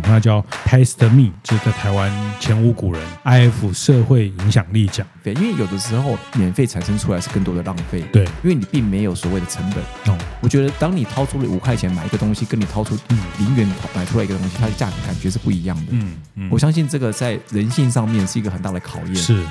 它叫 Taste Me，就是在台湾前无古人 IF 社会影响力奖。对，因为有的时候免费产生出来是更多的浪费。对，因为你并没有所谓的成本。哦，我觉得当你掏出了五块钱买一个东西，跟你掏出零元买出来一个东西，它的价格感觉是不一样的。嗯嗯，我相信这个在人性上面是一个很大的考验。是，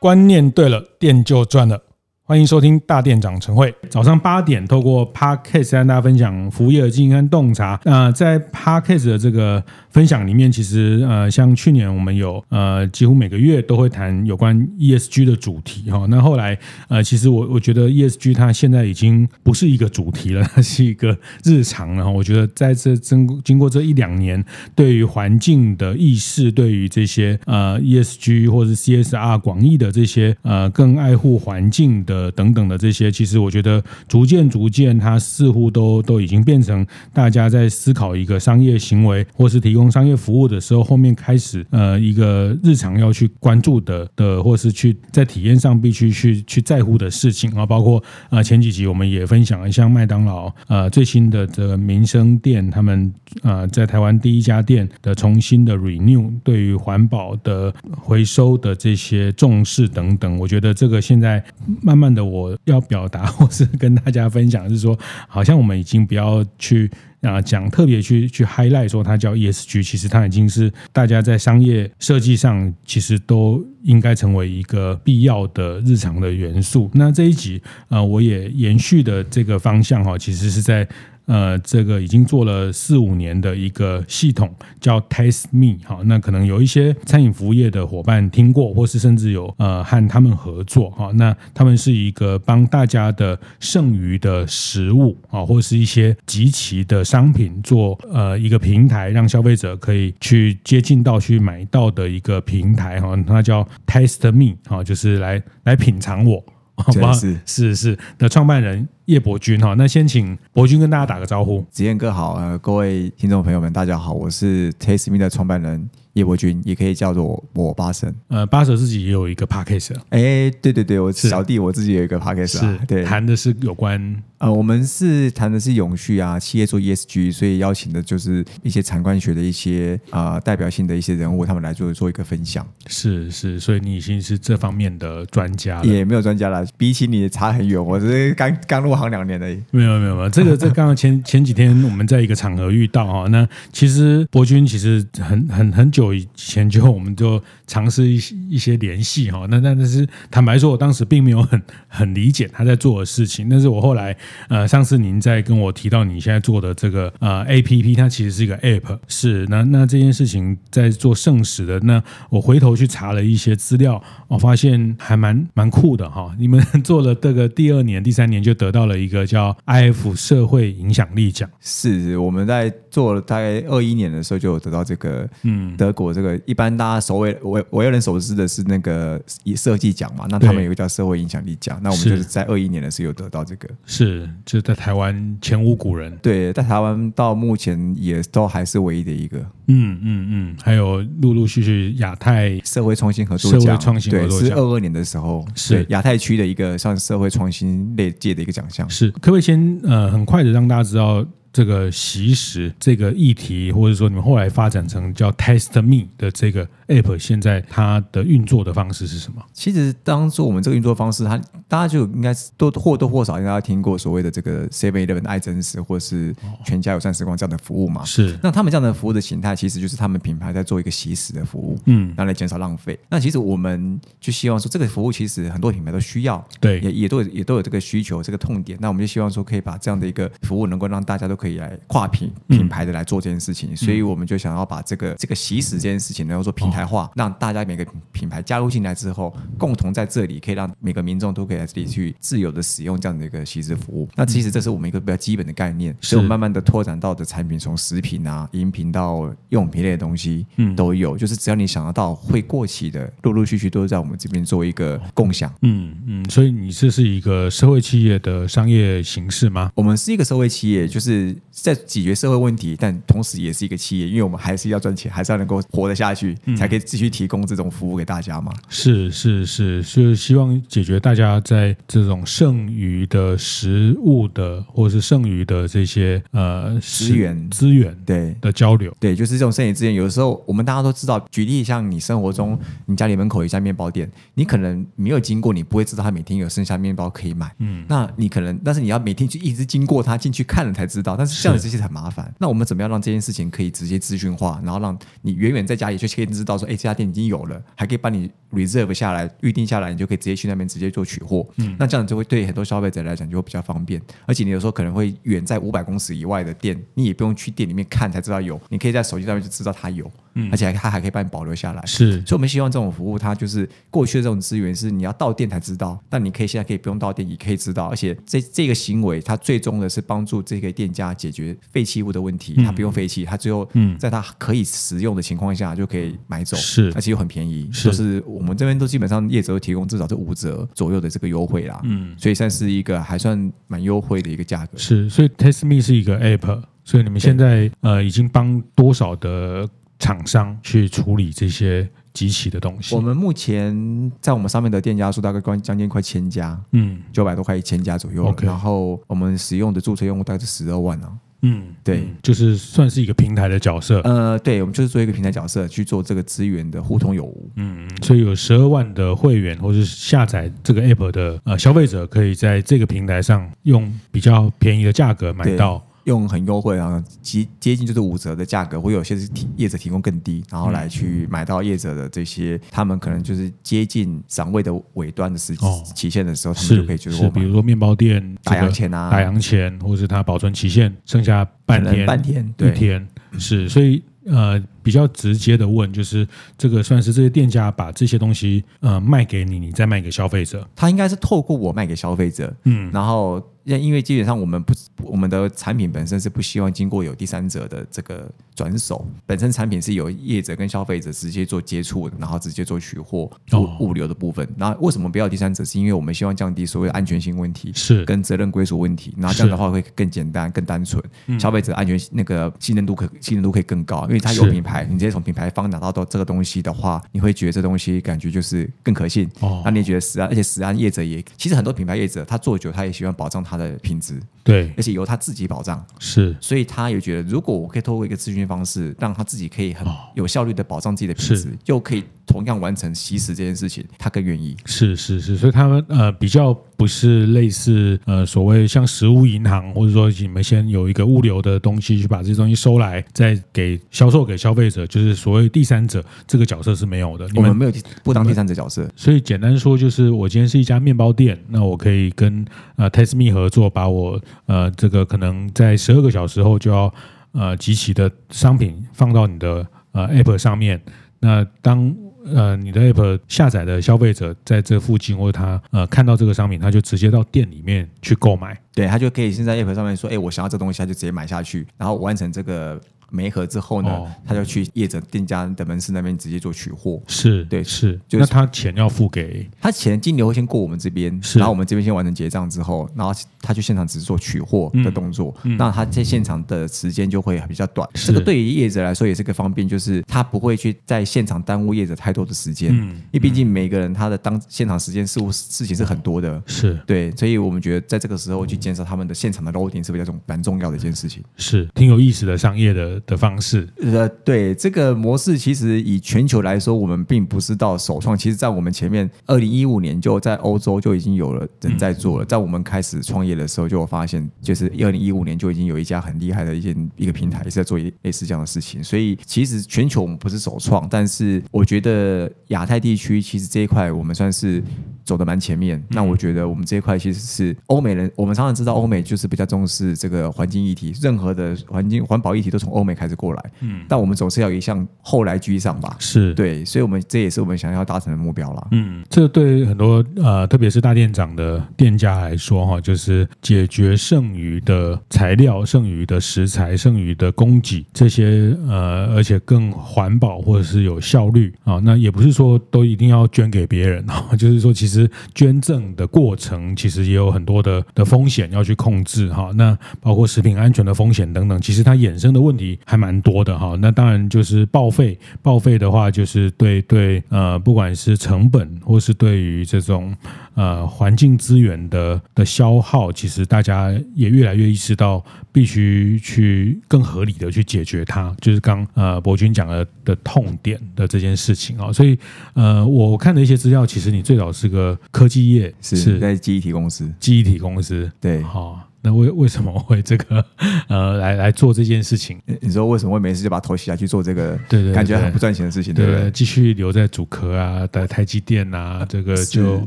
观念对了，店就赚了。欢迎收听大店长晨会，早上八点透过 Podcast 跟大家分享服务业的经营和洞察。那在 Podcast 的这个分享里面，其实呃，像去年我们有呃，几乎每个月都会谈有关 ESG 的主题哈。那后来呃，其实我我觉得 ESG 它现在已经不是一个主题了，它是一个日常了。我觉得在这经经过这一两年，对于环境的意识，对于这些呃 ESG 或者 CSR 广义的这些呃更爱护环境的呃等等的这些，其实我觉得逐渐逐渐，它似乎都都已经变成大家在思考一个商业行为或是提供。商业服务的时候，后面开始呃一个日常要去关注的的，或是去在体验上必须去去在乎的事情啊，包括呃前几集我们也分享了，像麦当劳呃最新的这个民生店，他们呃在台湾第一家店的重新的 renew，对于环保的回收的这些重视等等，我觉得这个现在慢慢慢的我要表达或是跟大家分享，是说好像我们已经不要去。啊，讲特别去去 highlight 说它叫 ESG，其实它已经是大家在商业设计上其实都应该成为一个必要的日常的元素。那这一集啊，我也延续的这个方向哈，其实是在。呃，这个已经做了四五年的一个系统叫 Taste Me 哈，那可能有一些餐饮服务业的伙伴听过，或是甚至有呃和他们合作哈，那他们是一个帮大家的剩余的食物啊，或是一些集齐的商品做呃一个平台，让消费者可以去接近到去买到的一个平台哈，那叫 Taste Me 哈，就是来来品尝我。好吧，是是是的，创办人叶伯君哈，那先请伯君跟大家打个招呼。子燕哥好，呃，各位听众朋友们，大家好，我是 Taste Me 的创办人。叶伯君也可以叫做我，我巴神，呃，八神自己也有一个 podcast，哎，对对对，我小弟我自己有一个 podcast，是对，谈的是有关，呃，我们是谈的是永续啊，企业做 ESG，所以邀请的就是一些产官学的一些啊、呃、代表性的一些人物，他们来做做一个分享，是是，所以你已经是这方面的专家了，也没有专家了，比起你差很远，我只是刚刚入行两年而已，没有没有没有，这个 这刚刚前前几天我们在一个场合遇到哈，那其实博君其实很很很久以前就。我们就尝试一些一些联系哈，那那但是坦白说，我当时并没有很 很理解他在做的事情。但是我后来呃，上次您在跟我提到你现在做的这个呃 APP，它其实是一个 App，是那那这件事情在做圣史的。那我回头去查了一些资料，我发现还蛮蛮酷的哈。你们 做了这个第二年、第三年就得到了一个叫 IF 社会影响力奖。是我们在做了大概二一年的时候就有得到这个嗯。德国这个一般。大家所谓我我有人熟知的是那个以设计奖嘛，那他们有个叫社会影响力奖，那我们就是在二一年的时候有得到这个，是就在台湾前无古人，对，在台湾到目前也都还是唯一的一个，嗯嗯嗯，还有陆陆续续亚太社会创新合作奖，社会创新合作是二二年的时候，是。亚太区的一个像社会创新类界的一个奖项，是，可不可以先呃很快的让大家知道？这个习食这个议题，或者说你们后来发展成叫 Taste Me 的这个 App，现在它的运作的方式是什么？其实当初我们这个运作方式，它大家就应该是都或多或少应该听过所谓的这个 Seven Eleven 爱真实，或是全家友善时光这样的服务嘛。是。那他们这样的服务的形态，其实就是他们品牌在做一个习食的服务，嗯，然后来减少浪费。那其实我们就希望说，这个服务其实很多品牌都需要，对，也也都有也都有这个需求，这个痛点。那我们就希望说，可以把这样的一个服务能够让大家都。可以来跨品品牌的来做这件事情，嗯、所以我们就想要把这个这个洗死这件事情能够做平台化，哦、让大家每个品牌加入进来之后，共同在这里可以让每个民众都可以在这里去自由的使用这样的一个习食服务。那其实这是我们一个比较基本的概念，所以我们慢慢的拓展到的产品，从食品啊、饮品到用品类的东西，嗯，都有。就是只要你想得到会过期的，陆陆续续都是在我们这边做一个共享。嗯嗯，所以你这是一个社会企业的商业形式吗？我们是一个社会企业，就是。是在解决社会问题，但同时也是一个企业，因为我们还是要赚钱，还是要能够活得下去，才可以继续提供这种服务给大家嘛。是是是，就是希望解决大家在这种剩余的食物的，或者是剩余的这些呃资源资源对的交流，对，就是这种剩余资源。有的时候我们大家都知道，举例像你生活中，你家里门口有一家面包店，你可能没有经过，你不会知道他每天有剩下面包可以买。嗯，那你可能，但是你要每天去一直经过他进去看了才知道。但是这样子这些很麻烦。那我们怎么样让这件事情可以直接资讯化，然后让你远远在家里就可以知道说，哎，这家店已经有了，还可以帮你 reserve 下来，预定下来，你就可以直接去那边直接做取货。嗯，那这样就会对很多消费者来讲就会比较方便。而且你有时候可能会远在五百公尺以外的店，你也不用去店里面看才知道有，你可以在手机上面就知道它有。嗯，而且还它还可以帮你保留下来。是，所以我们希望这种服务，它就是过去的这种资源是你要到店才知道，但你可以现在可以不用到店也可以知道，而且这这个行为它最终的是帮助这个店家解决废弃物的问题，它不用废弃，它最后嗯，在它可以使用的情况下就可以买走，是，而且又很便宜，是，就是我们这边都基本上业者会提供至少是五折左右的这个优惠啦，嗯，所以算是一个还算蛮优惠的一个价格。是，所以 TasteMe 是一个 App，所以你们现在呃已经帮多少的厂商去处理这些集齐的东西。我们目前在我们上面的店家数大概关将近快千家，嗯，九百多块一千家左右。然后我们使用的注册用户大概是十二万啊。嗯，对，就是算是一个平台的角色。呃，对，我们就是做一个平台角色去做这个资源的互通有无。嗯，所以有十二万的会员或是下载这个 app 的呃消费者，可以在这个平台上用比较便宜的价格买到。用很优惠啊，接接近就是五折的价格，会有些是提业者提供更低，然后来去买到业者的这些，他们可能就是接近赏味的尾端的时期限的时候，他们就可以就是，比如说面包店打烊前啊，打烊前，或是它保存期限剩下半天、半天、一天，是，所以呃，比较直接的问，就是这个算是这些店家把这些东西呃卖给你，你再卖给消费者，他应该是透过我卖给消费者，嗯，然后。因为基本上我们不，我们的产品本身是不希望经过有第三者的这个转手，本身产品是由业者跟消费者直接做接触，然后直接做取货物物流的部分。那为什么不要第三者？是因为我们希望降低所谓的安全性问题，是跟责任归属问题。然后这样的话会更简单、更单纯，消费者安全那个信任度可信任度可以更高，因为它有品牌，你直接从品牌方拿到到这个东西的话，你会觉得这东西感觉就是更可信。哦，那你也觉得实安，而且实安业者也其实很多品牌业者他做久，他也喜欢保障他的品质。对，而且由他自己保障，是，所以他也觉得，如果我可以透过一个咨询方式，让他自己可以很有效率的保障自己的品质，又可以同样完成吸食这件事情，他更愿意。是是是，所以他们呃比较不是类似呃所谓像食物银行，或者说你们先有一个物流的东西去把这些东西收来，再给销售给消费者，就是所谓第三者这个角色是没有的。你们我们没有不当第三者角色，所以简单说就是，我今天是一家面包店，那我可以跟呃 TasteMe 合作，把我呃这个可能在十二个小时后就要呃集齐的商品放到你的呃 App 上面，那当呃，你的 app 下载的消费者在这附近，或者他呃看到这个商品，他就直接到店里面去购买，对，他就可以先在 app 上面说，哎，我想要这东西，他就直接买下去，然后完成这个。媒合之后呢，哦、他就去业者店家的门市那边直接做取货。是对，是。就是、那他钱要付给他钱金流会先过我们这边，是然后我们这边先完成结账之后，然后他去现场只是做取货的动作。嗯嗯、那他在现场的时间就会比较短。是这个对于业者来说也是个方便，就是他不会去在现场耽误业者太多的时间。嗯，因为毕竟每个人他的当现场时间事务事情是很多的。是对，所以我们觉得在这个时候去减少他们的现场的 loading 是比较重蛮重要的一件事情。是挺有意思的商业的的方式。呃，对这个模式，其实以全球来说，我们并不是到首创。其实，在我们前面，二零一五年就在欧洲就已经有了人在做了。在我们开始创业的时候，就有发现，就是二零一五年就已经有一家很厉害的一件一个平台，也是在做类似这样的事情。所以，其实全球我们不是首创，但是我觉得亚太地区其实这一块我们算是走的蛮前面。那我觉得我们这一块其实是欧美人，我们常常知道欧美就是比较重视这个环境议题，任何的环境环保议题都从欧美开始过来。嗯但我们总是要一项后来居上吧，是对，所以，我们这也是我们想要达成的目标了。嗯，这对很多呃，特别是大店长的店家来说，哈，就是解决剩余的材料、剩余的食材、剩余的供给这些呃，而且更环保或者是有效率啊。那也不是说都一定要捐给别人啊，就是说，其实捐赠的过程其实也有很多的的风险要去控制哈。那包括食品安全的风险等等，其实它衍生的问题还蛮多的哈。那当然就是报废，报废的话就是对对呃，不管是成本或是对于这种呃环境资源的的消耗，其实大家也越来越意识到必须去更合理的去解决它，就是刚呃博君讲的的痛点的这件事情啊。所以呃，我看的一些资料，其实你最早是个科技业，是，是在记忆体公司，记忆体公司，对，好。那为为什么会这个 呃来来做这件事情？你说为什么会没事就把头洗下去做这个？对对，对，感觉很不赚钱的事情，对不对？继续留在主科啊，在台积电啊，这个就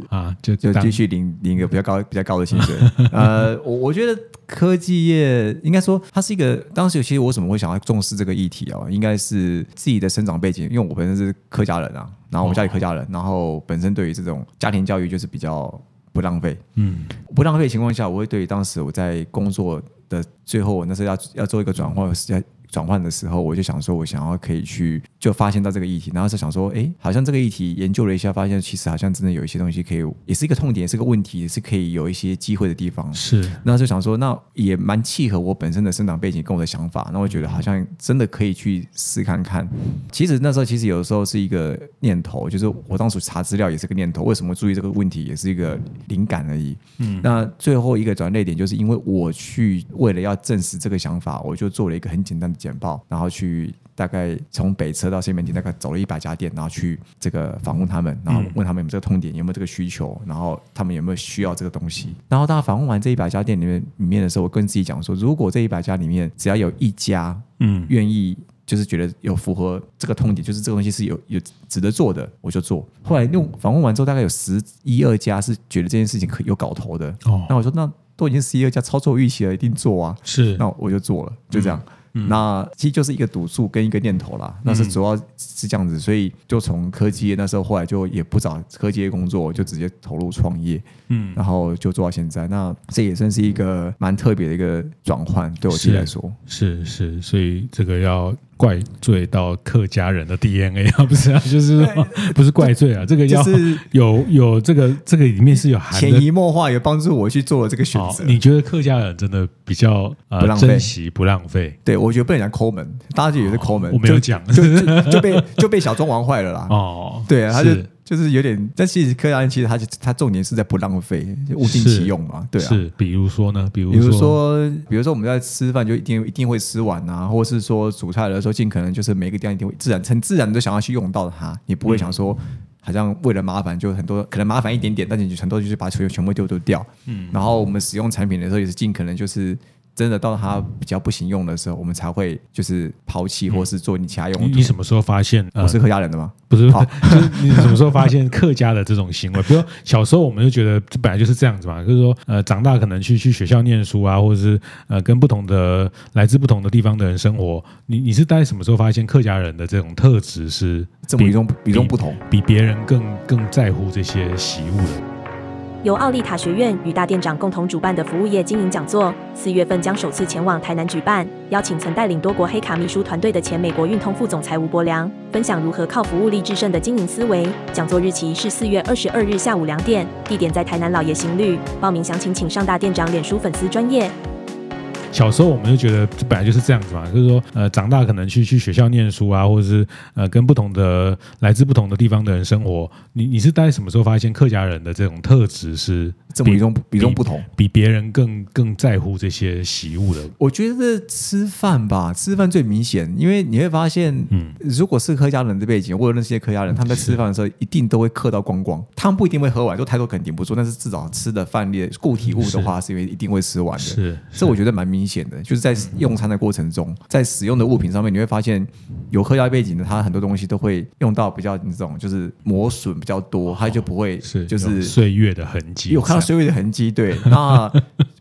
啊就就继续领领一个比较高比较高的薪水。呃，我我觉得科技业应该说它是一个当时其实我为什么会想要重视这个议题啊？应该是自己的生长背景，因为我本身是客家人啊，然后我家里客家人，哦、然后本身对于这种家庭教育就是比较。不浪费，嗯，不浪费的情况下，我会对当时我在工作的最后，我那时候要要做一个转换。转换的时候，我就想说，我想要可以去就发现到这个议题，然后是想说，哎，好像这个议题研究了一下，发现其实好像真的有一些东西可以，也是一个痛点，也是个问题，也是可以有一些机会的地方。是，那就想说，那也蛮契合我本身的生长背景跟我的想法，那我觉得好像真的可以去试看看。其实那时候其实有的时候是一个念头，就是我当初查资料也是个念头，为什么注意这个问题也是一个灵感而已。嗯，那最后一个转捩点就是因为我去为了要证实这个想法，我就做了一个很简单的简报，然后去。大概从北车到西门町，大概走了一百家店，然后去这个访问他们，然后问他们有没有这个痛点，有没有这个需求，然后他们有没有需要这个东西。然后大家访问完这一百家店里面里面的时候，我跟自己讲说，如果这一百家里面只要有一家，嗯，愿意就是觉得有符合这个痛点，就是这个东西是有有值得做的，我就做。后来用访问完之后，大概有十一二家是觉得这件事情可有搞头的。哦，那我说那都已经十一二家超出预期了，一定做啊。是，那我就做了，就这样。嗯嗯、那其实就是一个赌注跟一个念头啦，那是主要是这样子，所以就从科技业那时候后来就也不找科技业工作，就直接投入创业，嗯，然后就做到现在。那这也算是一个蛮特别的一个转换，对我自己来说，是是，是，所以这个要。怪罪到客家人的 DNA 啊，不是啊，就是不是怪罪啊，这个要有有这个这个里面是有含潜移默化，也帮助我去做了这个选择。你觉得客家人真的比较呃不浪费珍惜不浪费？对，我觉得不能讲抠门，大家就以为是抠门，我没有讲，就就就被就被小庄玩坏了啦。哦，对啊，他就。就是有点，但其实客家人其实他他重点是在不浪费，物尽其用嘛，对啊。是，比如说呢，比如比如说，比如说我们在吃饭就一定一定会吃完啊，或者是说煮菜的时候尽可能就是每个地方一定会自然很自然的想要去用到它，你不会想说好像为了麻烦就很多可能麻烦一点点，但你就很多就是把所有全部丢丢掉。嗯。然后我们使用产品的时候也是尽可能就是。真的到它比较不行用的时候，我们才会就是抛弃，或是做你其他用途。你什么时候发现我是客家人的吗？不是，就是你什么时候发现客家的这种行为？比如说小时候我们就觉得这本来就是这样子嘛，就是说呃长大可能去去学校念书啊，或者是呃跟不同的来自不同的地方的人生活。你你是在什么时候发现客家人的这种特质是这么与众与众不同，比别人更更在乎这些习物的？由奥利塔学院与大店长共同主办的服务业经营讲座，四月份将首次前往台南举办，邀请曾带领多国黑卡秘书团队的前美国运通副总裁吴伯良，分享如何靠服务力制胜的经营思维。讲座日期是四月二十二日下午两点，地点在台南老爷行旅。报名详情请上大店长脸书粉丝专业。小时候我们就觉得本来就是这样子嘛，就是说，呃，长大可能去去学校念书啊，或者是呃，跟不同的来自不同的地方的人生活。你你是在什么时候发现客家人的这种特质是这么与众与众不同，比别人更更在乎这些习物的？我觉得吃饭吧，吃饭最明显，因为你会发现，嗯，如果是客家人的背景，或者那些客家人，他们在吃饭的时候一定都会嗑到光光，他们不一定会喝完，就太多肯定不住，但是至少吃的饭粒固体物的话，是。因为一定会吃完的。是，这我觉得蛮明显的，就是在用餐的过程中，在使用的物品上面，你会发现有客家背景的，他很多东西都会用到比较那种就是磨损比较多，他就不会是就是岁月的痕迹。有看到岁月的痕迹，对，那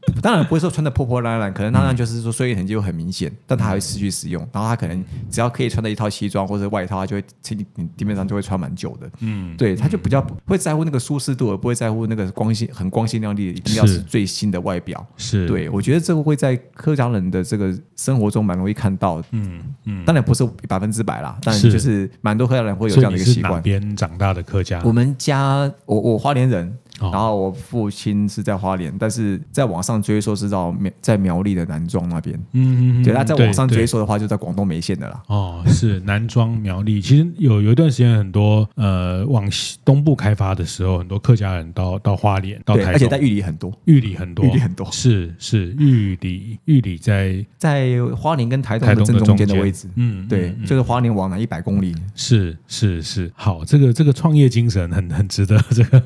当然不会说穿的破破烂烂，可能当然就是说岁月痕迹会很明显，但他还会持续使用。然后他可能只要可以穿的一套西装或者外套，他就会你地面上就会穿蛮久的。嗯，对，他就比较会在乎那个舒适度，而不会在乎那个光鲜很光鲜亮丽，一定要是最新的外表。是对，我觉得这个会在客家人的这个生活中蛮容易看到。嗯嗯，当然不是百分之百啦，但就是蛮多客家人会有这样的一个习惯。哪边长大的客家？我们家，我我花莲人。然后我父亲是在花莲，但是在网上追溯是到苗在苗栗的南庄那边。嗯嗯嗯，对，那在网上追溯的话，就在广东梅县的啦。哦，是南庄苗栗。其实有有一段时间，很多呃往东部开发的时候，很多客家人到到花莲，到台，而且在玉里很多，玉里很多，玉里很多，是是玉里玉里在在花莲跟台东的正中间的位置。嗯，对，就是花莲往南一百公里。是是是，好，这个这个创业精神很很值得这个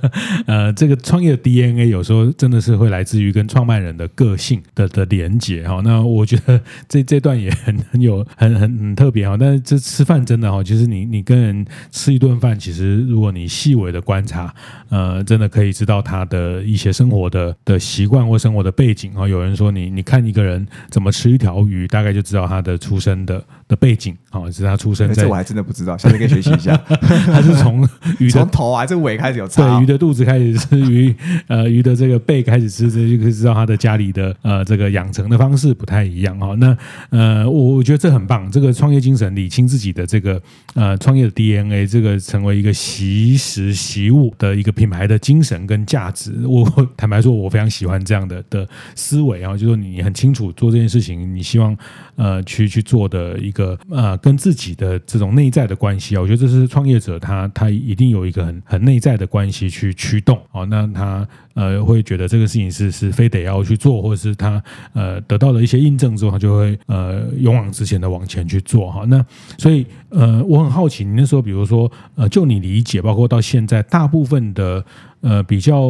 呃。这个创业的 DNA 有时候真的是会来自于跟创办人的个性的的连结哈。那我觉得这这段也很很有很很很特别哈。但是这吃饭真的哈，其实你你跟人吃一顿饭，其实如果你细微的观察，呃，真的可以知道他的一些生活的的习惯或生活的背景啊。有人说你你看一个人怎么吃一条鱼，大概就知道他的出生的的背景啊，是他出生在。这我还真的不知道，下次可以学习一下。他是从鱼的 从头还是尾开始有差？对，鱼的肚子开始。吃鱼，呃，鱼的这个背开始吃，这就可以知道他的家里的呃这个养成的方式不太一样哈。那呃，我我觉得这很棒，这个创业精神，理清自己的这个呃创业的 DNA，这个成为一个习食习物的一个品牌的精神跟价值。我坦白说，我非常喜欢这样的的思维啊，就是说你很清楚做这件事情，你希望呃去去做的一个个呃跟自己的这种内在的关系啊，我觉得这是创业者他他一定有一个很很内在的关系去驱动。哦，那他呃会觉得这个事情是是非得要去做，或者是他呃得到了一些印证之后，他就会呃勇往直前的往前去做哈。那所以呃我很好奇，你那时候比如说呃就你理解，包括到现在大部分的。呃，比较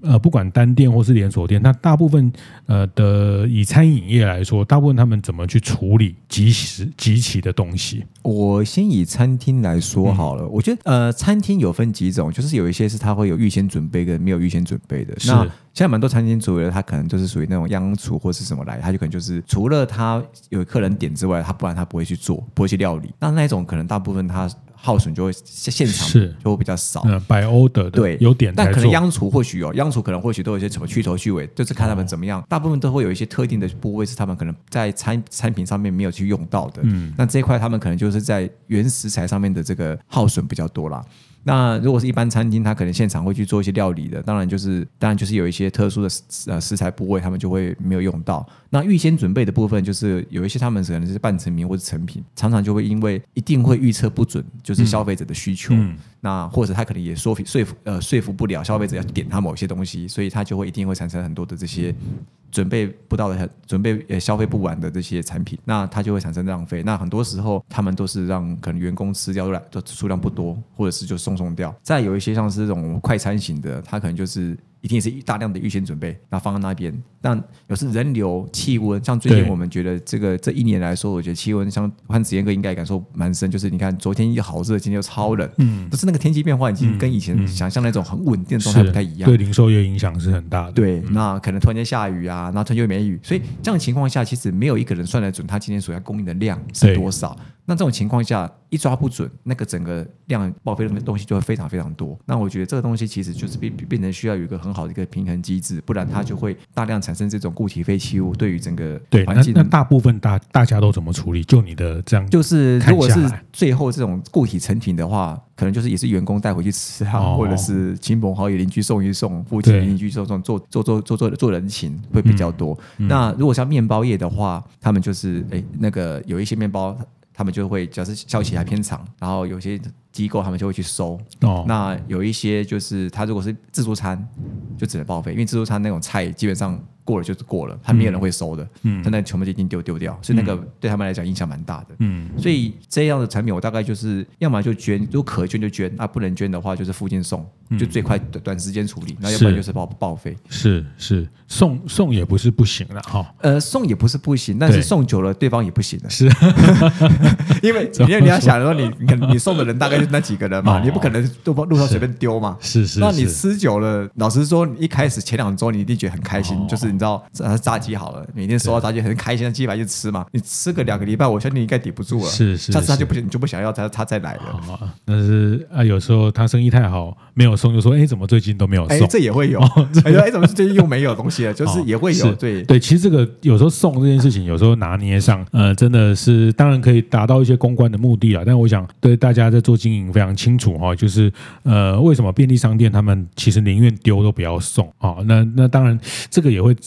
呃，不管单店或是连锁店，那大部分呃的以餐饮业来说，大部分他们怎么去处理即时即期的东西？我先以餐厅来说好了。嗯、我觉得呃，餐厅有分几种，就是有一些是他会有预先准备跟没有预先准备的。是那现在蛮多餐厅主的，他可能就是属于那种央厨或是什么来，他就可能就是除了他有客人点之外，他不然他不会去做，不会去料理。那那种可能大部分他。耗损就会现场就会比较少，嗯，by order 对，有点，但可能央厨或许有，央厨可能或许都有一些什么去头去尾，就是看他们怎么样。大部分都会有一些特定的部位是他们可能在餐产品上面没有去用到的，嗯，那这一块他们可能就是在原食材上面的这个耗损比较多啦。那如果是一般餐厅，他可能现场会去做一些料理的，当然就是当然就是有一些特殊的呃食材部位，他们就会没有用到。那预先准备的部分，就是有一些他们可能是半成品或者成品，常常就会因为一定会预测不准，就是消费者的需求，嗯、那或者他可能也说服说服呃说服不了消费者要点他某些东西，所以他就会一定会产生很多的这些。准备不到的、准备呃消费不完的这些产品，那它就会产生浪费。那很多时候，他们都是让可能员工吃掉的数量不多，或者是就送送掉。再有一些像是这种快餐型的，它可能就是。一定是大量的预先准备，那放在那边。但有时人流、气温，像最近我们觉得这个这一年来说，我觉得气温像我看子彦哥应该感受蛮深，就是你看昨天又好热，今天又超冷，嗯，但是那个天气变化已经跟以前想象那种很稳定的状态不太一样，对零售业影响是很大的。对，那可能突然间下雨啊，然后突然间又没雨，所以这样的情况下，其实没有一个人算得准他今天所要供应的量是多少。那这种情况下一抓不准，那个整个量报废的东西就会非常非常多。那我觉得这个东西其实就是变变成需要有一个很好的一个平衡机制，不然它就会大量产生这种固体废弃物，对于整个环境。对，那，那大部分大大家都怎么处理？就你的这样，就是如果是最后这种固体成品的话，可能就是也是员工带回去吃啊，哦、或者是亲朋好友邻居送一送，附近邻居送送，做做做做做做人情会比较多。嗯嗯、那如果像面包业的话，他们就是哎那个有一些面包。他们就会，假设效期还偏长，然后有些机构他们就会去收。哦，那有一些就是他如果是自助餐，就只能报废，因为自助餐那种菜基本上过了就是过了，他没有人会收的。嗯，他那全部就已经丢丢掉，所以那个对他们来讲影响蛮大的。嗯，所以这样的产品我大概就是要么就捐，如果可捐就捐，那不能捐的话就是附近送。就最快短短时间处理，那要不然就是报报废。是是，送送也不是不行了哈。呃，送也不是不行，但是送久了对方也不行了。是，因 为因为你要想说，你你你送的人大概就那几个人嘛，你不可能路路上随便丢嘛。是是。那你吃久了，老实说，一开始前两周你一定觉得很开心，就是你知道炸鸡好了，每天收到炸鸡很开心，鸡排就吃嘛。你吃个两个礼拜，我相信你应该抵不住了。是是。下次他就不行，你就不想要他他再来了。但是啊，有时候他生意太好，没有送，就说哎，怎么最近都没有送？这也会有。哎，怎么最近又没有东西了？就是也会有。对对，其实这个有时候送这件事情，有时候拿捏上，呃，真的是当然可以达到一些公关的目的啊。但我想对大家在做经营非常清楚哈，就是呃，为什么便利商店他们其实宁愿丢都不要送啊？那那当然这个也会。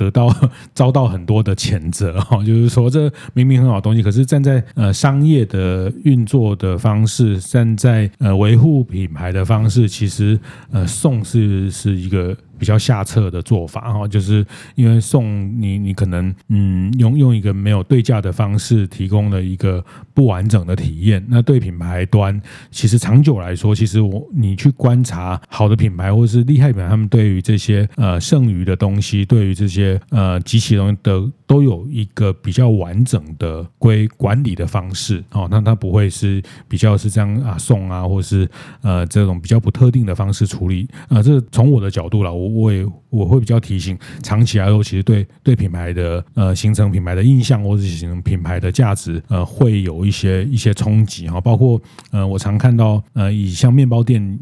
得到遭到很多的谴责哈，就是说这明明很好东西，可是站在呃商业的运作的方式，站在呃维护品牌的方式，其实呃送是是一个。比较下策的做法哈，就是因为送你，你可能嗯用用一个没有对价的方式提供了一个不完整的体验。那对品牌端，其实长久来说，其实我你去观察好的品牌或者是厉害品牌，他们对于这些呃剩余的东西，对于这些呃机器东西的。都有一个比较完整的归管理的方式哦，那它不会是比较是这样啊送啊，或是呃这种比较不特定的方式处理啊、呃。这从我的角度啦，我我也我会比较提醒，长期来说，其实对对品牌的呃形成品牌的印象，或者形成品牌的价值，呃，会有一些一些冲击哈。包括呃，我常看到呃，以像面包店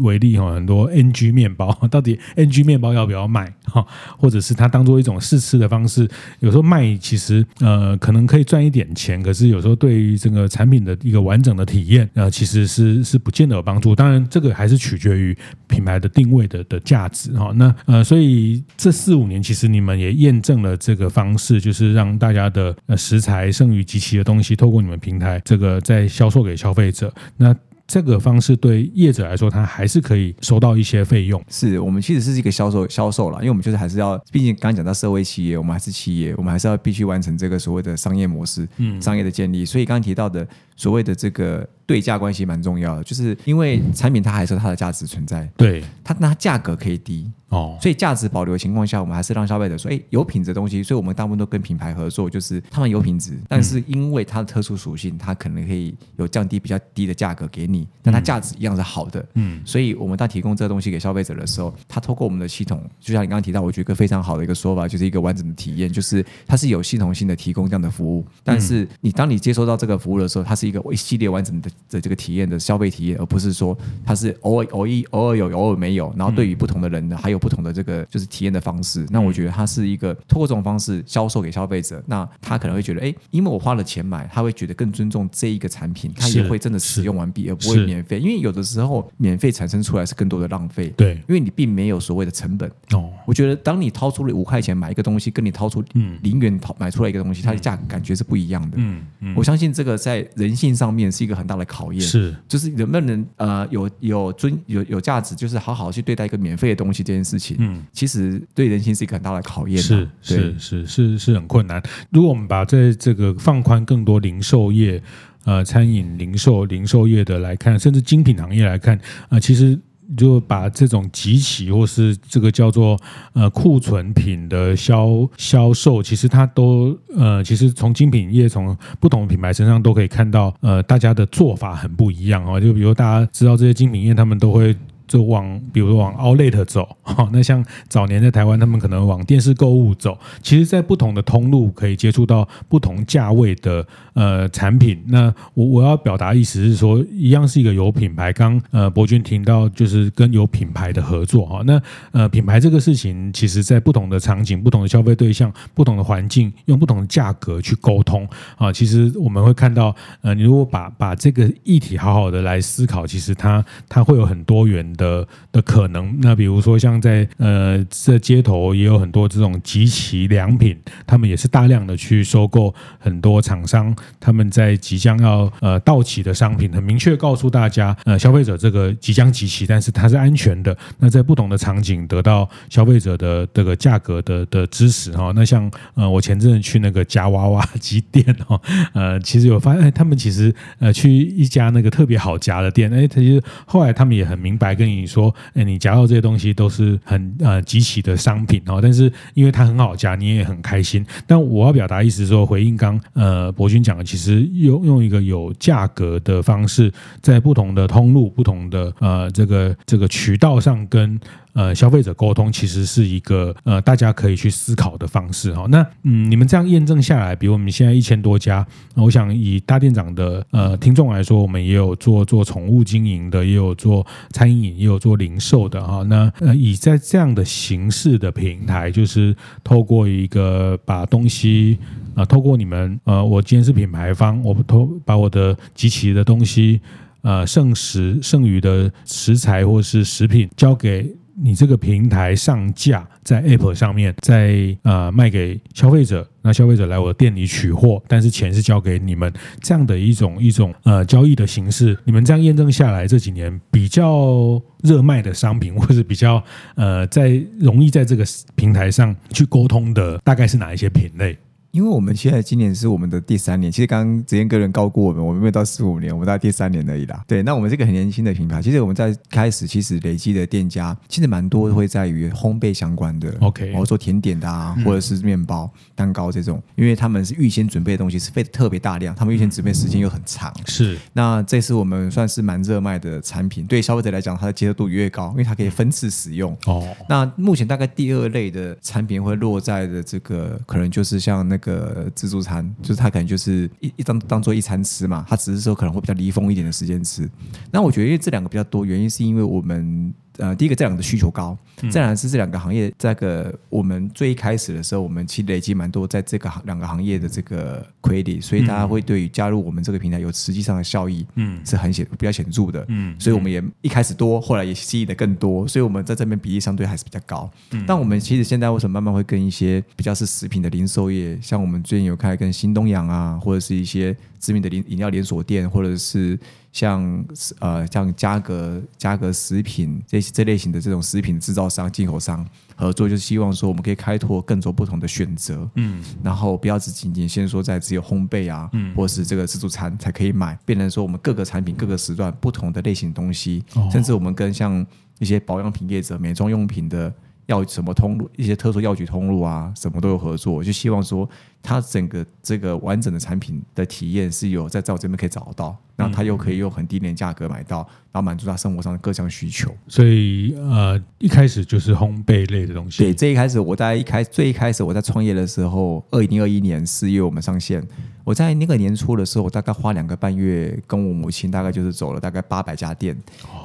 为例哈，很多 NG 面包 到底 NG 面包要不要卖哈，或者是它当做一种试吃的方式。有时候卖其实呃可能可以赚一点钱，可是有时候对于这个产品的一个完整的体验，呃其实是是不见得有帮助。当然这个还是取决于品牌的定位的的价值哈。那呃所以这四五年其实你们也验证了这个方式，就是让大家的呃食材剩余及其的东西，透过你们平台这个再销售给消费者。那这个方式对业者来说，他还是可以收到一些费用。是我们其实是一个销售销售了，因为我们就是还是要，毕竟刚刚讲到社会企业，我们还是企业，我们还是要必须完成这个所谓的商业模式，嗯，商业的建立。所以刚刚提到的所谓的这个。对价关系蛮重要的，就是因为产品它还是有它的价值存在，对它那价格可以低哦，所以价值保留的情况下，我们还是让消费者说，哎，有品质的东西，所以我们大部分都跟品牌合作，就是他们有品质，但是因为它的特殊属性，它可能可以有降低比较低的价格给你，但它价值一样是好的，嗯，所以我们在提供这个东西给消费者的时候，它透过我们的系统，就像你刚刚提到，我觉得一个非常好的一个说法，就是一个完整的体验，就是它是有系统性的提供这样的服务，但是你当你接收到这个服务的时候，它是一个一系列完整的的这个体验的。消费体验，而不是说它是偶尔偶一偶尔有偶尔没有，然后对于不同的人呢，还有不同的这个就是体验的方式。那我觉得它是一个通过这种方式销售给消费者，那他可能会觉得，哎，因为我花了钱买，他会觉得更尊重这一个产品，他也会真的使用完毕，而不会免费。因为有的时候免费产生出来是更多的浪费，对，因为你并没有所谓的成本。哦，我觉得当你掏出了五块钱买一个东西，跟你掏出零元掏买出来一个东西，它的价格感觉是不一样的。嗯嗯，我相信这个在人性上面是一个很大的考验。是。就是能不能呃有有尊有有价值，就是好好去对待一个免费的东西这件事情，嗯，其实对人性是一个很大的考验，是是是是是很困难。如果我们把在这个放宽更多零售业呃餐饮零售零售业的来看，甚至精品行业来看啊、其实。就把这种集齐或是这个叫做呃库存品的销销售，其实它都呃，其实从精品业从不同的品牌身上都可以看到，呃，大家的做法很不一样哦。就比如大家知道这些精品业，他们都会。就往，比如说往 Outlet 走，哈，那像早年在台湾，他们可能往电视购物走。其实，在不同的通路可以接触到不同价位的呃产品。那我我要表达意思是说，一样是一个有品牌。刚呃伯钧听到就是跟有品牌的合作哈。那呃品牌这个事情，其实在不同的场景、不同的消费对象、不同的环境，用不同的价格去沟通啊。其实我们会看到，呃，你如果把把这个议题好好的来思考，其实它它会有很多元的的可能，那比如说像在呃这街头也有很多这种集齐良品，他们也是大量的去收购很多厂商他们在即将要呃到期的商品，很明确告诉大家，呃消费者这个即将集齐，但是它是安全的。那在不同的场景得到消费者的这个价格的的支持哈。那像呃我前阵子去那个夹娃娃机店哈，呃其实有发现，他们其实呃去一家那个特别好夹的店，哎他其实后来他们也很明白跟你说，哎，你夹到这些东西都是很呃极其的商品哦，但是因为它很好夹，你也很开心。但我要表达意思说，回应刚呃博君讲的，其实用用一个有价格的方式，在不同的通路、不同的呃这个这个渠道上跟。呃，消费者沟通其实是一个呃，大家可以去思考的方式哈。那嗯，你们这样验证下来，比如我们现在一千多家，我想以大店长的呃听众来说，我们也有做做宠物经营的，也有做餐饮，也有做零售的哈。那呃，以在这样的形式的平台，就是透过一个把东西啊、透过你们呃，我今天是品牌方，我偷把我的集齐的东西呃，剩食剩余的食材或是食品交给。你这个平台上架在 App 上面，再呃卖给消费者，那消费者来我店里取货，但是钱是交给你们这样的一种一种呃交易的形式。你们这样验证下来，这几年比较热卖的商品，或是比较呃在容易在这个平台上去沟通的，大概是哪一些品类？因为我们现在今年是我们的第三年，其实刚刚子燕个人告过我们，我们没有到四五年，我们大概第三年而已啦。对，那我们这个很年轻的品牌，其实我们在开始其实累积的店家，其实蛮多会在于烘焙相关的，OK，或者说甜点的啊，或者是面包、蛋糕这种，因为他们是预先准备的东西是费特别大量，他们预先准备时间又很长。是，那这次我们算是蛮热卖的产品，对消费者来讲，它的接受度越高，因为它可以分次使用。哦，那目前大概第二类的产品会落在的这个，可能就是像那。那个自助餐，就是他可能就是一一张当做一餐吃嘛，他只是说可能会比较离峰一点的时间吃。那我觉得因为这两个比较多，原因是因为我们。呃，第一个这两个的需求高，再然是这两个行业，这个我们最一开始的时候，我们其实累积蛮多在这个两个行业的这个 credit，所以大家会对于加入我们这个平台有实际上的效益，嗯，是很显比较显著的，嗯，所以我们也一开始多，后来也吸引的更多，所以我们在这边比例相对还是比较高。但我们其实现在为什么慢慢会跟一些比较是食品的零售业，像我们最近有开跟新东阳啊，或者是一些知名的饮饮料连锁店，或者是。像呃像嘉格嘉格食品这这类型的这种食品制造商进口商合作，就是希望说我们可以开拓更多不同的选择，嗯，然后不要只仅仅先说在只有烘焙啊，嗯，或是这个自助餐才可以买，变成说我们各个产品各个时段不同的类型东西，甚至我们跟像一些保养品业者、美妆用品的。要什么通路，一些特殊药局通路啊，什么都有合作，就希望说，它整个这个完整的产品的体验是有在在我这边可以找到，然后他又可以用很低廉价格买到，然后满足他生活上的各项需求。所以呃，一开始就是烘焙类的东西。对，这一开始我在一开最一开始我在创业的时候，二零二一年四月我们上线，我在那个年初的时候，我大概花两个半月，跟我母亲大概就是走了大概八百家店。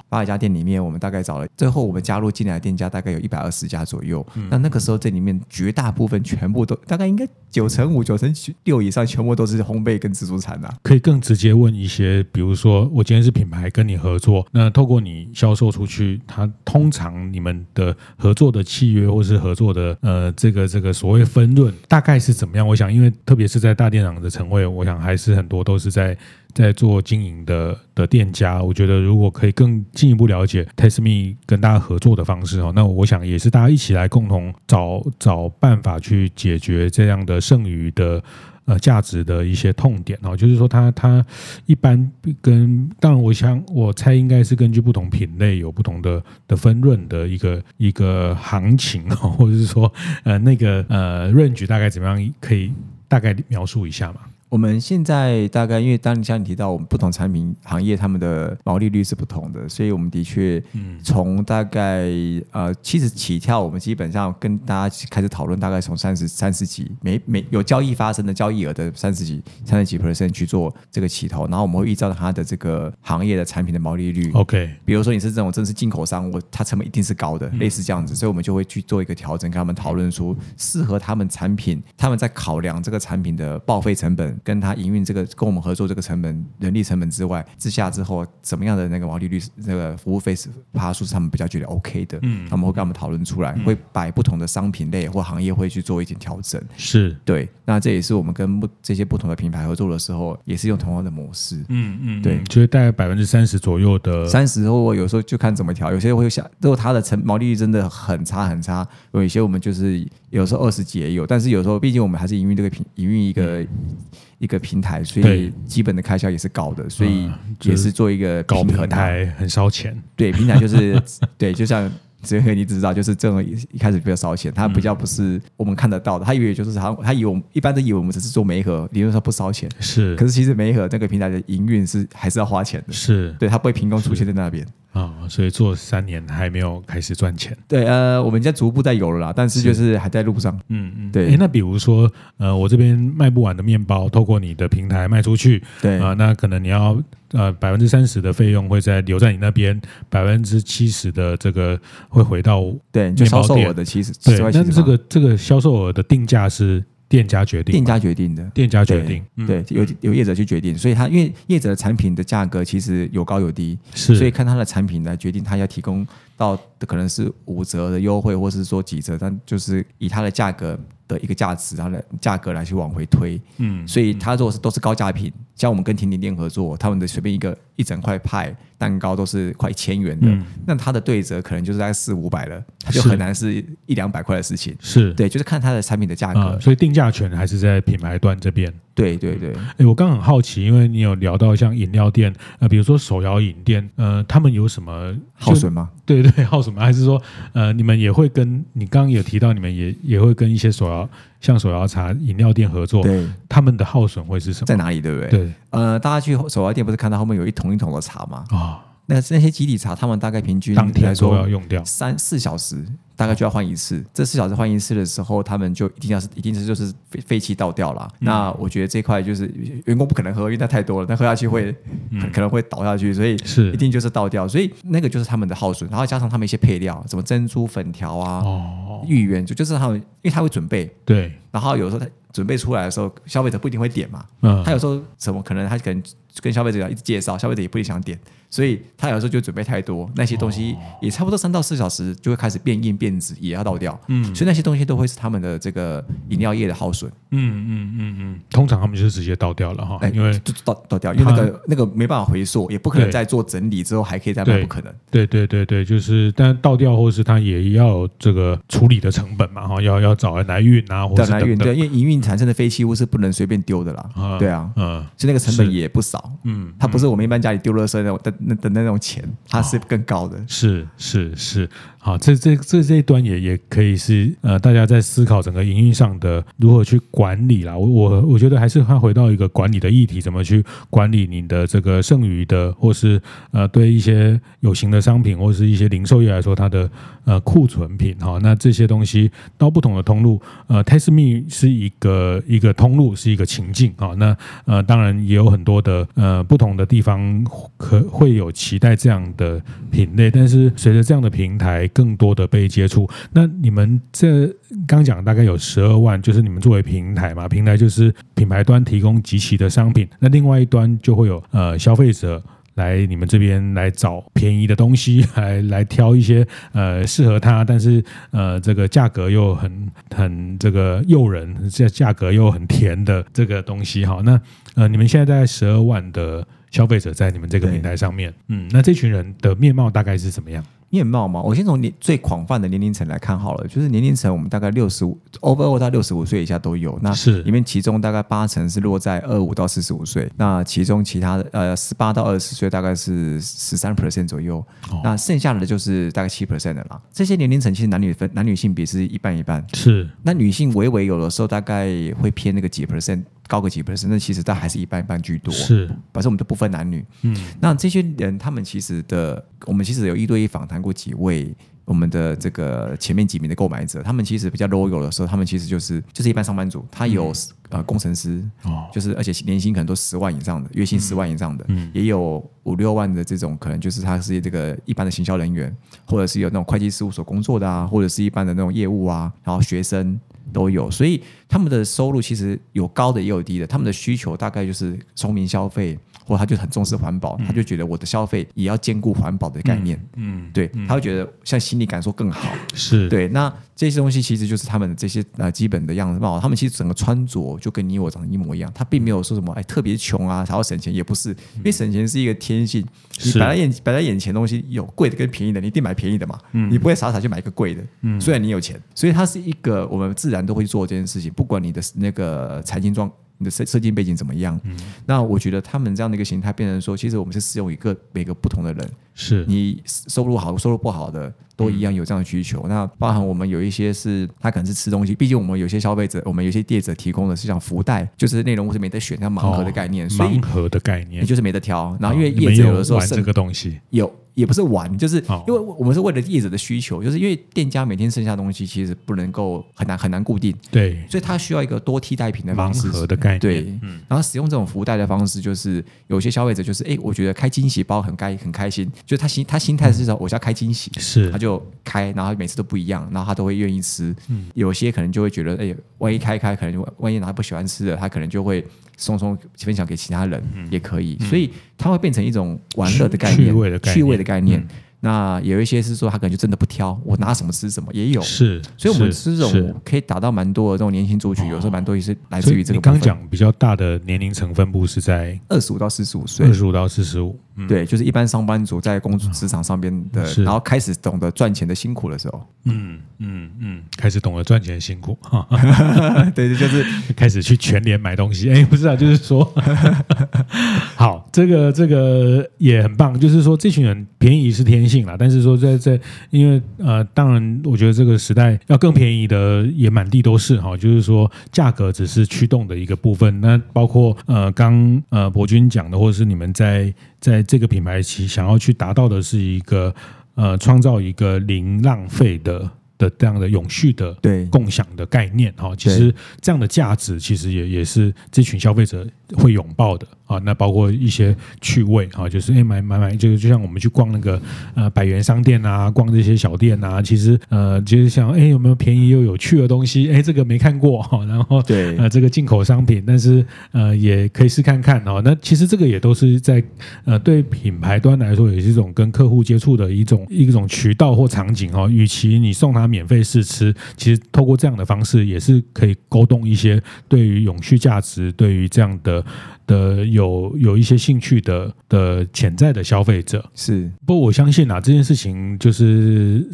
八百家店里面，我们大概找了，最后我们加入进来的店家大概有一百二十家左右。那那个时候这里面绝大部分全部都大概应该九成五、九成六以上，全部都是烘焙跟自助餐呐。可以更直接问一些，比如说我今天是品牌跟你合作，那透过你销售出去，它通常你们的合作的契约或是合作的呃这个这个所谓分润大概是怎么样？我想，因为特别是在大店长的成位，我想还是很多都是在。在做经营的的店家，我觉得如果可以更进一步了解 TestMe 跟大家合作的方式哦，那我想也是大家一起来共同找找办法去解决这样的剩余的呃价值的一些痛点哦，就是说它它一般跟当然我想我猜应该是根据不同品类有不同的的分润的一个一个行情哦，或者是说呃那个呃 range 大概怎么样，可以大概描述一下嘛？我们现在大概，因为当你像你提到，我们不同产品行业他们的毛利率是不同的，所以我们的确，嗯从大概呃七十起跳，我们基本上跟大家开始讨论，大概从三十三十几每每有交易发生的交易额的三十几三十几 percent 去做这个起头，然后我们会依照它的这个行业的产品的毛利率，OK，比如说你是这种正是进口商，我它成本一定是高的，类似这样子，所以我们就会去做一个调整，跟他们讨论出适合他们产品，他们在考量这个产品的报废成本。跟他营运这个跟我们合作这个成本、人力成本之外之下之后，怎么样的那个毛利率、那个服务费是爬数是他们比较觉得 OK 的，嗯，他们会跟我们讨论出来，会摆不同的商品类或行业会去做一点调整，是。对。那这也是我们跟不这些不同的品牌合作的时候，也是用同样的模式，嗯嗯，对，就是大概百分之三十左右的三十，或有时候就看怎么调，有些会想，如果它的成毛利率真的很差很差，有一些我们就是。有时候二十几也有，但是有时候毕竟我们还是营运这个平营运一个、嗯、一个平台，所以基本的开销也是高的，所以也是做一个搞平台很烧钱。对，平台就是 对，就像。只有你知道，就是这种一开始比较烧钱，它比较不是我们看得到的。他以为就是他，他以为我们一般都以为我们只是做媒合，理论上不烧钱。是，可是其实媒合那个平台的营运是还是要花钱的。是，对，它不会凭空出现在那边啊、哦，所以做三年还没有开始赚钱。对，呃，我们现在逐步在有了啦，但是就是还在路上。嗯嗯，对。那比如说，呃，我这边卖不完的面包，透过你的平台卖出去，对啊、呃，那可能你要。呃，百分之三十的费用会在留在你那边，百分之七十的这个会回到对，就销售额的七十。对，那这个这个销售额的定价是店家决定，店家决定的，店家决定，对，有有业者去决定，所以他因为业者的产品的价格其实有高有低，是，所以看他的产品来决定他要提供到的可能是五折的优惠，或是说几折，但就是以他的价格。的一个价值，然后的价格来去往回推，嗯，所以他如果是都是高价品，像我们跟甜点店合作，他们的随便一个一整块派蛋糕都是快一千元的，嗯，那它的对折可能就是大概四五百了，它就很难是一两百块的事情，是对，就是看它的产品的价格，嗯，所以定价权还是在品牌端这边。对对对，哎，我刚很好奇，因为你有聊到像饮料店，呃，比如说手摇饮店，呃，他们有什么耗损吗？对对，耗损吗？还是说，呃，你们也会跟你刚刚有提到，你们也也会跟一些手摇像手摇茶饮料店合作，对，他们的耗损会是什么？在哪里？对不对？对，呃，大家去手摇店不是看到后面有一桶一桶的茶吗？啊、哦。那那些基底茶，他们大概平均当天都要用掉三四小时，大概就要换一次。这四小时换一次的时候，他们就一定要是一定是就是废废弃倒掉了。那我觉得这块就是员工不可能喝，因为那太多了，那喝下去会可能会倒下去，所以是一定就是倒掉。所以那个就是他们的耗损，然后加上他们一些配料，什么珍珠粉条啊、芋圆，就就是他们，因为他会准备对，然后有时候他准备出来的时候，消费者不一定会点嘛。嗯，他有时候什么可能他可能跟消费者一直介绍，消费者也不一定想点。所以他有时候就准备太多，那些东西也差不多三到四小时就会开始变硬变质，也要倒掉。嗯，所以那些东西都会是他们的这个饮料业的耗损。嗯嗯嗯嗯，通常他们就是直接倒掉了哈，因为就倒倒掉，因为那个那个没办法回溯，也不可能再做整理之后还可以再卖，不可能。对对对对，就是但倒掉或是他也要这个处理的成本嘛哈，要要找人来运啊，或者来运对，因为营运产生的废弃物是不能随便丢的啦。对啊，嗯，所以那个成本也不少。嗯，它不是我们一般家里丢垃圾那种的。那的那种钱，它是更高的，哦、是是是，好，这这这这一端也也可以是呃，大家在思考整个营运上的如何去管理啦。我我我觉得还是它回到一个管理的议题，怎么去管理你的这个剩余的，或是呃，对一些有形的商品，或是一些零售业来说，它的呃库存品哈、哦，那这些东西到不同的通路，呃，test me 是一个一个通路，是一个情境啊、哦。那呃，当然也有很多的呃不同的地方可会。有期待这样的品类，但是随着这样的平台更多的被接触，那你们这刚讲大概有十二万，就是你们作为平台嘛，平台就是品牌端提供集齐的商品，那另外一端就会有呃消费者来你们这边来找便宜的东西，来来挑一些呃适合他，但是呃这个价格又很很这个诱人，这价格又很甜的这个东西哈。那呃你们现在在十二万的。消费者在你们这个平台上面，嗯，那这群人的面貌大概是怎么样？面貌嘛，我先从年最广泛的年龄层来看好了，就是年龄层我们大概六十五，over 到六十五岁以下都有。那是里面其中大概八成是落在二五到四十五岁，那其中其他的呃十八到二十岁大概是十三 percent 左右，哦、那剩下的就是大概七 percent 的啦。这些年龄层其实男女分男女性别是一半一半，是。那女性微微有的时候大概会偏那个几 percent 高个几 percent，那其实但还是一半一半居多。是，反正我们都不分男女。嗯，那这些人他们其实的，我们其实有一对一访谈过几位我们的这个前面几名的购买者，他们其实比较 loyal 的时候，他们其实就是就是一般上班族，他有、嗯、呃工程师哦，就是而且年薪可能都十万以上的，月薪十万以上的，嗯，也有五六万的这种，可能就是他是这个一般的行销人员，或者是有那种会计事务所工作的啊，或者是一般的那种业务啊，然后学生。都有，所以他们的收入其实有高的也有低的，他们的需求大概就是聪明消费。或他就很重视环保，他就觉得我的消费也要兼顾环保的概念，嗯，对，他会觉得像心理感受更好，是。对。那这些东西其实就是他们的这些呃基本的样子嘛，他们其实整个穿着就跟你我长得一模一样，他并没有说什么哎特别穷啊，想要省钱，也不是，因为省钱是一个天性，你摆在眼摆在眼前的东西有贵的跟便宜的，你一定买便宜的嘛，你不会傻傻去买一个贵的，嗯，虽然你有钱，所以它是一个我们自然都会做这件事情，不管你的那个财经状。你的设设计背景怎么样？嗯，那我觉得他们这样的一个形态，变成说，其实我们是适用一个每个不同的人，是你收入好，收入不好的都一样有这样的需求。嗯、那包含我们有一些是，他可能是吃东西，毕竟我们有些消费者，我们有些业者提供的是像福袋，就是内容物是没得选，像盲盒的概念，所以盲盒的概念，你就是没得挑。然后因为业者有的时候是这个东西有。也不是玩，就是因为我们是为了业者的需求，就是因为店家每天剩下的东西其实不能够很难很难固定，对，所以他需要一个多替代品的方式，盲盒的概念，对，嗯，然后使用这种福袋的方式，就是有些消费者就是，哎，我觉得开惊喜包很开很开心，就他心他心态是说我要开惊喜，是，他就开，然后每次都不一样，然后他都会愿意吃，嗯，有些可能就会觉得，哎，万一开开，可能万一哪不喜欢吃的，他可能就会送送分享给其他人，也可以，所以它会变成一种玩乐的概念，趣味的概念，趣味的概念。那有一些是说他可能就真的不挑，我拿什么吃什么也有，是，所以我们吃这种可以达到蛮多的这种年轻族群，有时候蛮多也是来自于这个。你刚讲比较大的年龄层分布是在二十五到四十五岁，二十五到四十五。嗯、对，就是一般上班族在工作职场上边的，嗯、然后开始懂得赚钱的辛苦的时候，嗯嗯嗯，开始懂得赚钱的辛苦，对，就是开始去全联买东西。哎，不是啊，就是说，好，这个这个也很棒，就是说这群人便宜是天性啦，但是说在在，因为呃，当然，我觉得这个时代要更便宜的也满地都是哈，就是说价格只是驱动的一个部分。那包括呃，刚呃博君讲的，或者是你们在。在这个品牌期，想要去达到的是一个呃，创造一个零浪费的的这样的永续的对共享的概念哈。其实这样的价值，其实也也是这群消费者会拥抱的。啊，那包括一些趣味啊，就是哎买买买，就是就像我们去逛那个呃百元商店啊，逛这些小店啊，其实呃就是像哎有没有便宜又有趣的东西？哎，这个没看过哈，然后对呃这个进口商品，但是呃也可以试看看哦。那其实这个也都是在呃对品牌端来说，也是一种跟客户接触的一种一种渠道或场景哦。与其你送他免费试吃，其实透过这样的方式，也是可以勾动一些对于永续价值，对于这样的。的有有一些兴趣的的潜在的消费者是，不过我相信啊，这件事情就是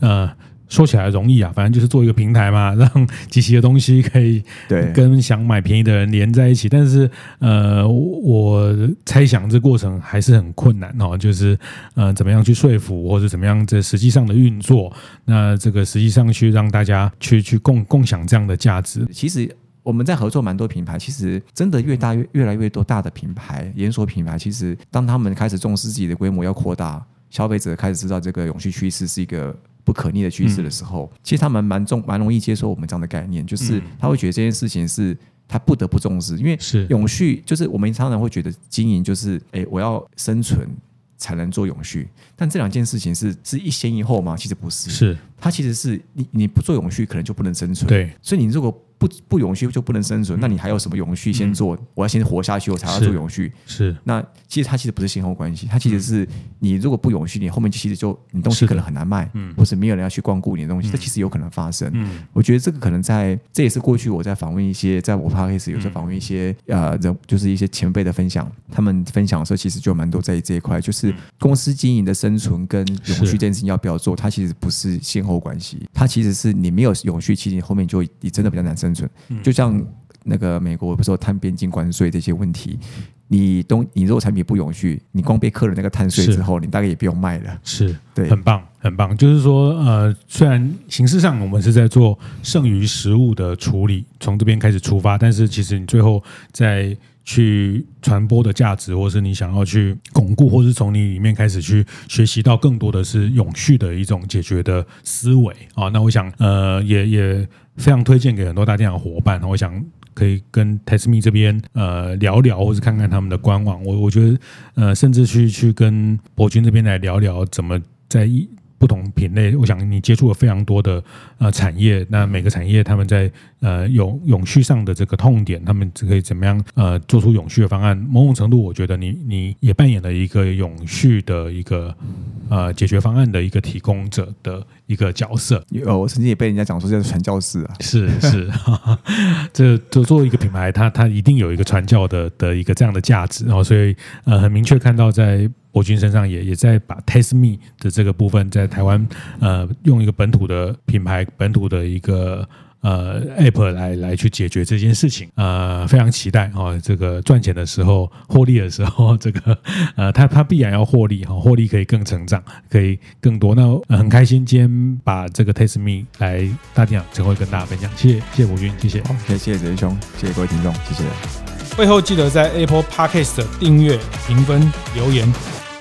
呃说起来容易啊，反正就是做一个平台嘛，让集齐的东西可以对跟想买便宜的人连在一起。但是呃，我猜想这过程还是很困难哦，就是呃怎么样去说服，或者怎么样这实际上的运作，那这个实际上去让大家去去共共享这样的价值，其实。我们在合作蛮多品牌，其实真的越大越越来越多大的品牌连锁品牌，其实当他们开始重视自己的规模要扩大，消费者开始知道这个永续趋势是一个不可逆的趋势的时候，嗯、其实他们蛮重蛮容易接受我们这样的概念，就是他会觉得这件事情是他不得不重视，因为是。永续，就是我们常常会觉得经营就是哎我要生存才能做永续，但这两件事情是是一先一后吗？其实不是，是。它其实是你你不做永续可能就不能生存，对，所以你如果。不不永续就不能生存，那你还有什么永续先做？我要先活下去，我才要做永续。是，那其实它其实不是先后关系，它其实是你如果不永续，你后面其实就你东西可能很难卖，嗯，或是没有人要去光顾你的东西，这其实有可能发生。嗯，我觉得这个可能在这也是过去我在访问一些，在我 podcast 有时候访问一些呃人，就是一些前辈的分享，他们分享的时候其实就蛮多在这一块，就是公司经营的生存跟永续这件事情要不要做，它其实不是先后关系，它其实是你没有永续，其实你后面就你真的比较难生存，就像。那个美国不是说碳边境关税这些问题，你东你如果产品不永续，你光被扣了那个碳税之后，你大概也不用卖了。是对，很棒，很棒。就是说，呃，虽然形式上我们是在做剩余食物的处理，从这边开始出发，但是其实你最后在去传播的价值，或是你想要去巩固，或是从你里面开始去学习到更多的是永续的一种解决的思维啊。那我想，呃，也也。非常推荐给很多大店的伙伴，我想可以跟 Tasmi 这边呃聊聊，或是看看他们的官网。我我觉得呃，甚至去去跟博君这边来聊聊，怎么在一不同品类，我想你接触了非常多的呃产业，那每个产业他们在呃永永续上的这个痛点，他们可以怎么样呃做出永续的方案？某种程度，我觉得你你也扮演了一个永续的一个呃解决方案的一个提供者的一个角色。有，我曾经也被人家讲说这是传教士啊，是是，这就作为一个品牌，它它一定有一个传教的的一个这样的价值，然后所以呃很明确看到在。博君身上也也在把 Taste Me 的这个部分在台湾呃用一个本土的品牌本土的一个呃 App 来来去解决这件事情呃非常期待哦这个赚钱的时候获利的时候 这个呃他他必然要获利哈获利可以更成长可以更多。那很开心今天把这个 Taste Me 来大店长晨会跟大家分享谢谢谢谢博君谢谢。好谢谢哲兄谢谢各位听众谢谢。会后记得在 Apple Podcast 订阅评分留言。